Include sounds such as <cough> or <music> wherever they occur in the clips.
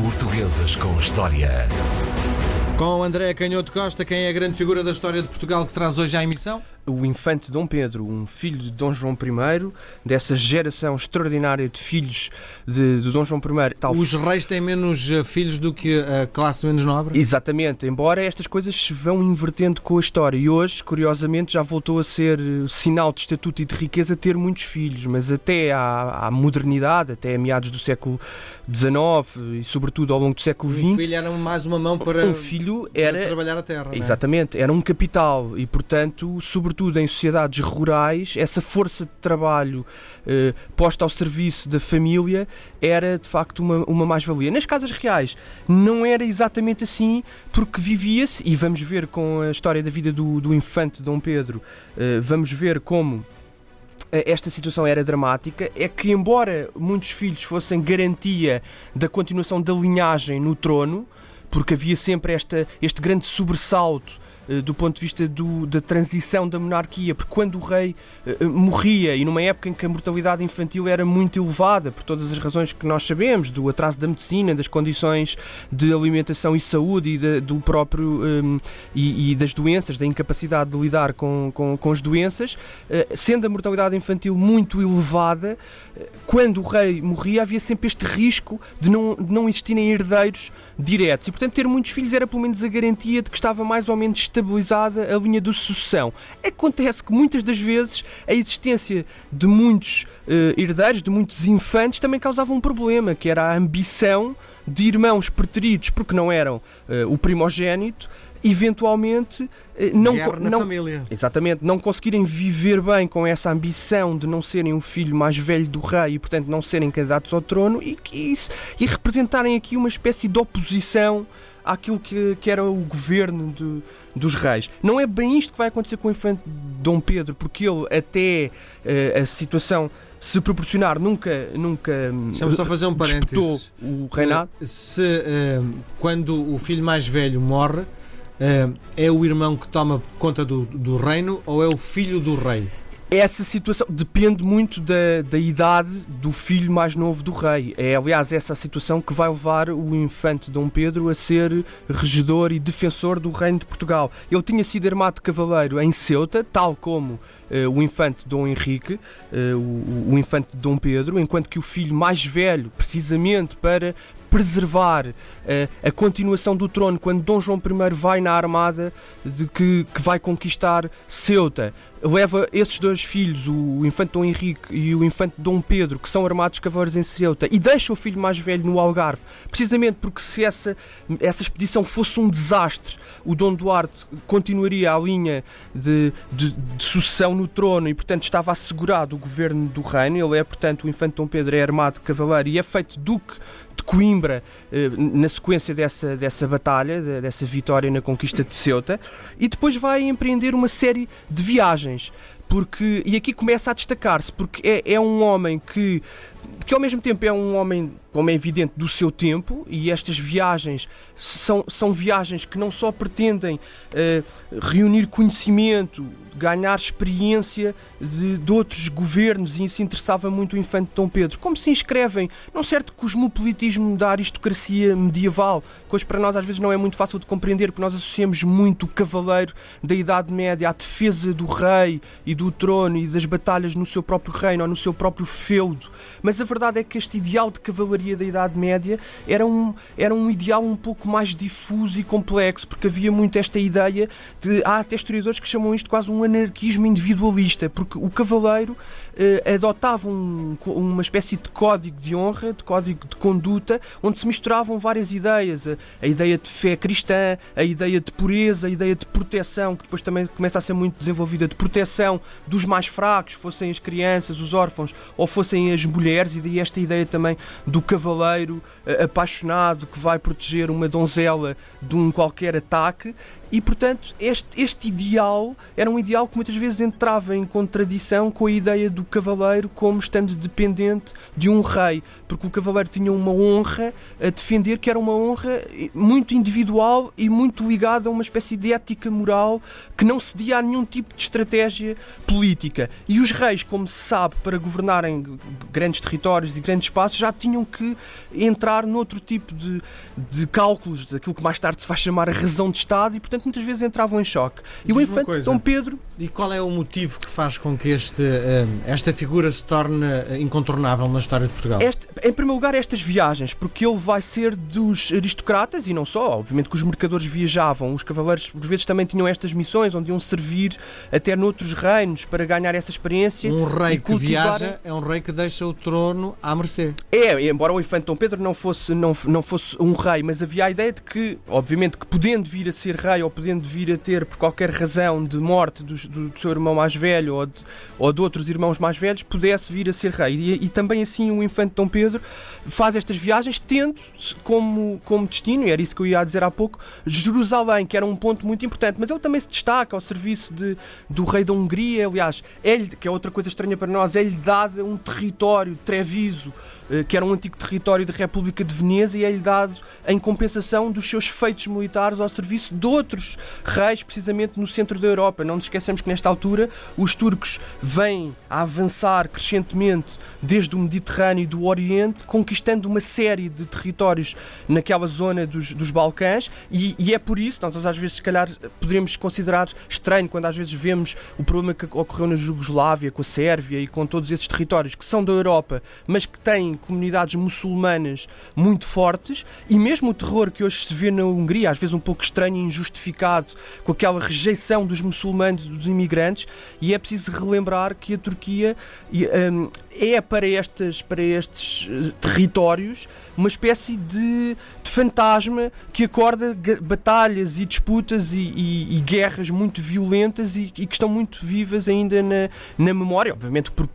Portuguesas com História. Com André Canhoto Costa, quem é a grande figura da história de Portugal que traz hoje à emissão? O infante Dom Pedro, um filho de Dom João I, dessa geração extraordinária de filhos de, de Dom João I. Tal... Os reis têm menos eh, filhos do que a classe menos nobre? Exatamente, embora estas coisas se vão invertendo com a história. E hoje, curiosamente, já voltou a ser eh, sinal de estatuto e de riqueza ter muitos filhos, mas até à, à modernidade, até a meados do século XIX e, sobretudo, ao longo do século XX. Um filho era mais uma mão para, um filho era, trabalhar a terra. É? Exatamente, é? era um capital e, portanto, sobretudo sobretudo em sociedades rurais, essa força de trabalho eh, posta ao serviço da família era de facto uma, uma mais-valia. Nas casas reais não era exatamente assim, porque vivia-se, e vamos ver com a história da vida do, do infante Dom Pedro, eh, vamos ver como eh, esta situação era dramática é que, embora muitos filhos fossem garantia da continuação da linhagem no trono, porque havia sempre esta, este grande sobressalto do ponto de vista do, da transição da monarquia, porque quando o rei uh, morria e numa época em que a mortalidade infantil era muito elevada, por todas as razões que nós sabemos, do atraso da medicina, das condições de alimentação e saúde e de, do próprio um, e, e, das doenças, da incapacidade de lidar com, com, com as doenças, sendo a mortalidade infantil muito elevada, quando o rei morria havia sempre este risco de não, de não existirem herdeiros diretos. E, portanto, ter muitos filhos era pelo menos a garantia de que estava mais ou menos estabilizada a linha de sucessão. Acontece que muitas das vezes a existência de muitos uh, herdeiros, de muitos infantes, também causava um problema, que era a ambição de irmãos preteridos, porque não eram uh, o primogênito, eventualmente eh, não, não família. exatamente não conseguirem viver bem com essa ambição de não serem o filho mais velho do rei e portanto não serem candidatos ao trono e, e, e representarem aqui uma espécie de oposição àquilo que, que era o governo de, dos reis. Não é bem isto que vai acontecer com o infante Dom Pedro, porque ele até uh, a situação se proporcionar nunca nunca Deixa-me só fazer um parênteses. o reinado. Uh, se uh, quando o filho mais velho morre é o irmão que toma conta do, do reino ou é o filho do rei? essa situação depende muito da, da idade do filho mais novo do rei. É, aliás, essa situação que vai levar o infante Dom Pedro a ser regedor e defensor do reino de Portugal. Ele tinha sido armado cavaleiro em Ceuta, tal como uh, o infante Dom Henrique, uh, o, o infante Dom Pedro, enquanto que o filho mais velho, precisamente para preservar uh, a continuação do trono quando Dom João I vai na armada de que, que vai conquistar Ceuta. Leva esses dois filhos, o infante Dom Henrique e o infante Dom Pedro, que são armados cavaleiros em Ceuta, e deixa o filho mais velho no Algarve, precisamente porque se essa, essa expedição fosse um desastre, o Dom Duarte continuaria a linha de, de, de sucessão no trono e, portanto, estava assegurado o governo do reino. Ele é, portanto, o infante Dom Pedro é armado cavaleiro e é feito duque de Coimbra eh, na sequência dessa, dessa batalha, dessa vitória na conquista de Ceuta, e depois vai empreender uma série de viagens. Porque, e aqui começa a destacar-se, porque é, é um homem que, que ao mesmo tempo é um homem como é evidente, do seu tempo, e estas viagens são, são viagens que não só pretendem uh, reunir conhecimento, ganhar experiência de, de, outros governos, e se interessava muito o infante Dom Pedro, como se inscrevem num certo cosmopolitismo da aristocracia medieval, hoje para nós às vezes não é muito fácil de compreender, porque nós associamos muito o cavaleiro da Idade Média à defesa do rei e do trono e das batalhas no seu próprio reino ou no seu próprio feudo. Mas a verdade é que este ideal de cavalaria da Idade Média era um, era um ideal um pouco mais difuso e complexo, porque havia muito esta ideia de. Há até historiadores que chamam isto quase um anarquismo individualista, porque o cavaleiro eh, adotava um, uma espécie de código de honra, de código de conduta, onde se misturavam várias ideias: a, a ideia de fé cristã, a ideia de pureza, a ideia de proteção, que depois também começa a ser muito desenvolvida, de proteção dos mais fracos, fossem as crianças, os órfãos ou fossem as mulheres, e daí esta ideia também do cavaleiro uh, apaixonado que vai proteger uma donzela de um qualquer ataque. E, portanto, este, este ideal era um ideal que muitas vezes entrava em contradição com a ideia do cavaleiro como estando dependente de um rei, porque o cavaleiro tinha uma honra a defender que era uma honra muito individual e muito ligada a uma espécie de ética moral que não cedia a nenhum tipo de estratégia política. E os reis, como se sabe, para governarem grandes territórios e grandes espaços, já tinham que entrar noutro tipo de, de cálculos, daquilo que mais tarde se vai chamar a razão de Estado, e portanto muitas vezes entravam em choque. E o infante Dom Pedro. E qual é o motivo que faz com que este, eh, esta figura se torne eh, incontornável na história de Portugal? Este, em primeiro lugar, estas viagens, porque ele vai ser dos aristocratas e não só, obviamente que os mercadores viajavam, os cavaleiros por vezes também tinham estas missões onde iam servir até noutros reinos para ganhar essa experiência. Um rei que viaja é um rei que deixa o trono à mercê. É, embora o infante Dom Pedro não fosse, não, não fosse um rei, mas havia a ideia de que, obviamente, que podendo vir a ser rei ou podendo vir a ter, por qualquer razão de morte do, do, do seu irmão mais velho ou de, ou de, outros irmãos mais velhos, pudesse vir a ser rei. E, e também assim o infante Dom Pedro faz estas viagens tendo como, como destino, e era isso que eu ia dizer há pouco, Jerusalém, que era um ponto muito importante, mas ele também se destaca ao serviço de, do rei da Hungria, aliás, é que é outra coisa estranha para nós, é-lhe dado um território, Treviso, que era um antigo território da República de Veneza e é-lhe dado em compensação dos seus feitos militares ao serviço de outros reis, precisamente no centro da Europa. Não nos esquecemos que nesta altura os turcos vêm a avançar crescentemente desde o Mediterrâneo e do Oriente, conquistando uma série de territórios naquela zona dos, dos Balcãs e, e, é por isso, nós às vezes se calhar poderíamos considerar estranho quando às vezes vemos o problema que ocorreu na Jugoslávia, com a Sérvia e com todos esses territórios que são da Europa, mas que têm comunidades muçulmanas muito fortes e mesmo o terror que hoje se vê na Hungria, às vezes um pouco estranho e injustificado, com aquela rejeição dos muçulmanos, dos imigrantes, e é preciso relembrar que a Turquia um, é para, estas, para estes eh, territórios uma espécie de, de fantasma que acorda batalhas e disputas e, e, e guerras muito violentas e, e, que estão muito vivas ainda na, na memória, obviamente por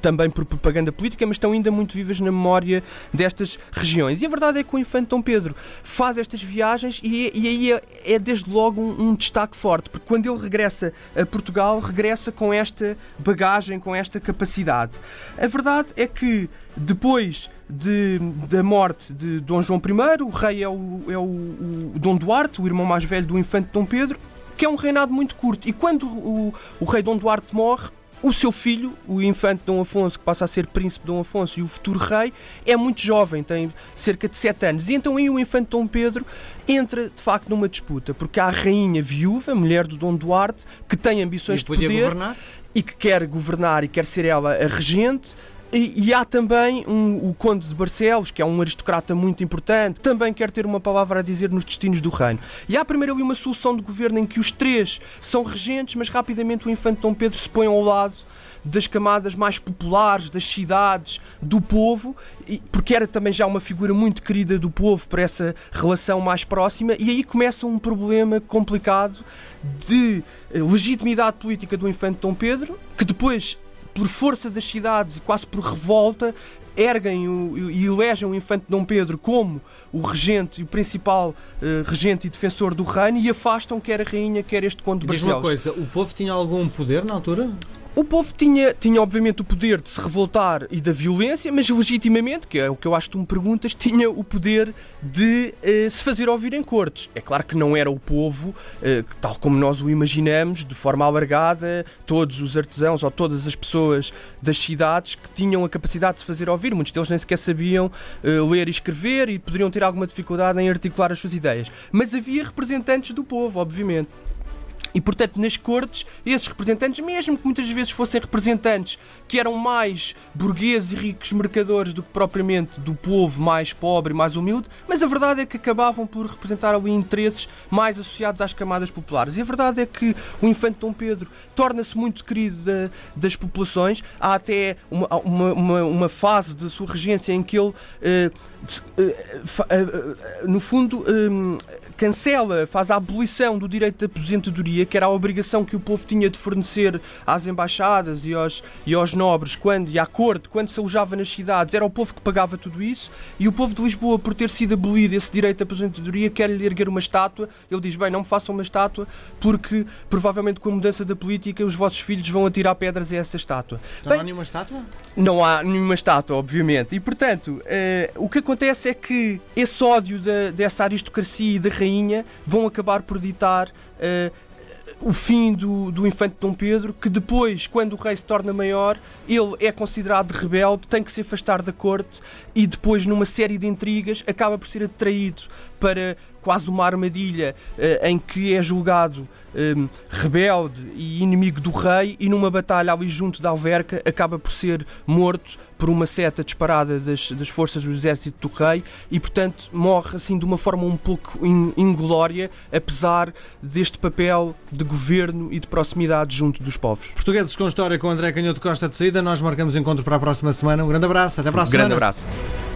também por propaganda política, mas estão ainda muito vivas na memória destas regiões. E a verdade é que o Infante Dom Pedro faz estas viagens e, e aí é, é, desde logo um, um, destaque forte, porque quando ele regressa a Portugal, regressa com esta bagagem, com esta capacidade. A verdade é que depois de, da morte de Dom João I, o rei é, o, é o, o Dom Duarte, o irmão mais velho do Infante Dom Pedro, que é um reinado muito curto. E quando o, o rei Dom Duarte morre, o seu filho, o infante Dom Afonso, que passa a ser príncipe Dom Afonso e o futuro rei, é muito jovem, tem cerca de 7 anos. E então aí o infante Dom Pedro entra de facto numa disputa, porque há a rainha viúva, mulher do Dom Duarte, que tem ambições de poder governar? e que quer governar e quer ser ela a regente. E, e, há também um, o Conde de Barcelos, que é um aristocrata muito importante, também quer ter uma palavra a dizer nos destinos do reino. E há primeiro ali uma solução de governo em que os três são regentes, mas rapidamente o infante Dom Pedro se põe ao lado das camadas mais populares, das cidades, do povo, porque era também já uma figura muito querida do povo para essa relação mais próxima, e aí começa um problema complicado de legitimidade política do infante Dom Pedro, que depois por força das cidades e quase por revolta, erguem o, e elegem o infante Dom Pedro como o regente e o principal uh, regente e defensor do reino e afastam quer a rainha, quer este conde de Barcelos. Uma coisa, o povo tinha algum poder na altura? O povo tinha, tinha obviamente o poder de se revoltar e da violência, mas legitimamente, que é o que eu acho que tu me perguntas, <laughs> tinha o poder de uh, se fazer ouvir em cortes. É claro que não era o povo, uh, tal como nós o imaginamos, de forma alargada, todos os artesãos ou todas as pessoas das cidades que tinham a capacidade de se fazer ouvir. Muitos deles nem sequer sabiam uh, ler e escrever e poderiam ter alguma dificuldade em articular as suas ideias. Mas havia representantes do povo, obviamente. E, portanto, nas cortes, esses representantes, mesmo que muitas vezes fossem representantes que eram mais burgueses e ricos mercadores do que propriamente do povo mais pobre e mais humilde, mas a verdade é que acabavam por representar ali interesses mais associados às camadas populares. E a verdade é que o infante Dom Pedro torna-se muito querido da, das populações. Há até uma, uma, uma, uma, fase da sua regência em que ele, eh, eh, eh, no fundo, cancela, faz a abolição do direito de aposentadoria que era a obrigação que o povo tinha de fornecer às embaixadas e aos, e aos nobres quando, e à corte, quando se alojava nas cidades, era o povo que pagava tudo isso, e o povo de Lisboa, por ter sido abolido esse direito à aposentadoria, quer-lhe erguer uma estátua. Ele diz: Bem, não me façam uma estátua, porque provavelmente com a mudança da política os vossos filhos vão atirar pedras a essa estátua. Então Bem, não há nenhuma estátua? não há nenhuma estátua, obviamente. E, portanto, eh, o que acontece é que esse ódio da- dessa aristocracia e da rainha vão acabar por ditar eh, o fim do, do infante Dom Pedro, que depois, quando o rei se torna maior, ele é considerado rebelde, tem que se afastar da corte e depois, numa série de intrigas, acaba por ser atraído para quase uma armadilha eh, em que é julgado eh, rebelde e inimigo do rei e numa batalha ali junto da Alverca acaba por ser morto por uma seta disparada das, das forças do exército do rei e portanto morre assim de uma forma um pouco in- inglória apesar deste papel de governo e de proximidade junto dos povos. Portugueses com História com André Canhoto Costa de saída. Nós marcamos encontro para a próxima semana. Um grande abraço. Até para a Grande semana. abraço.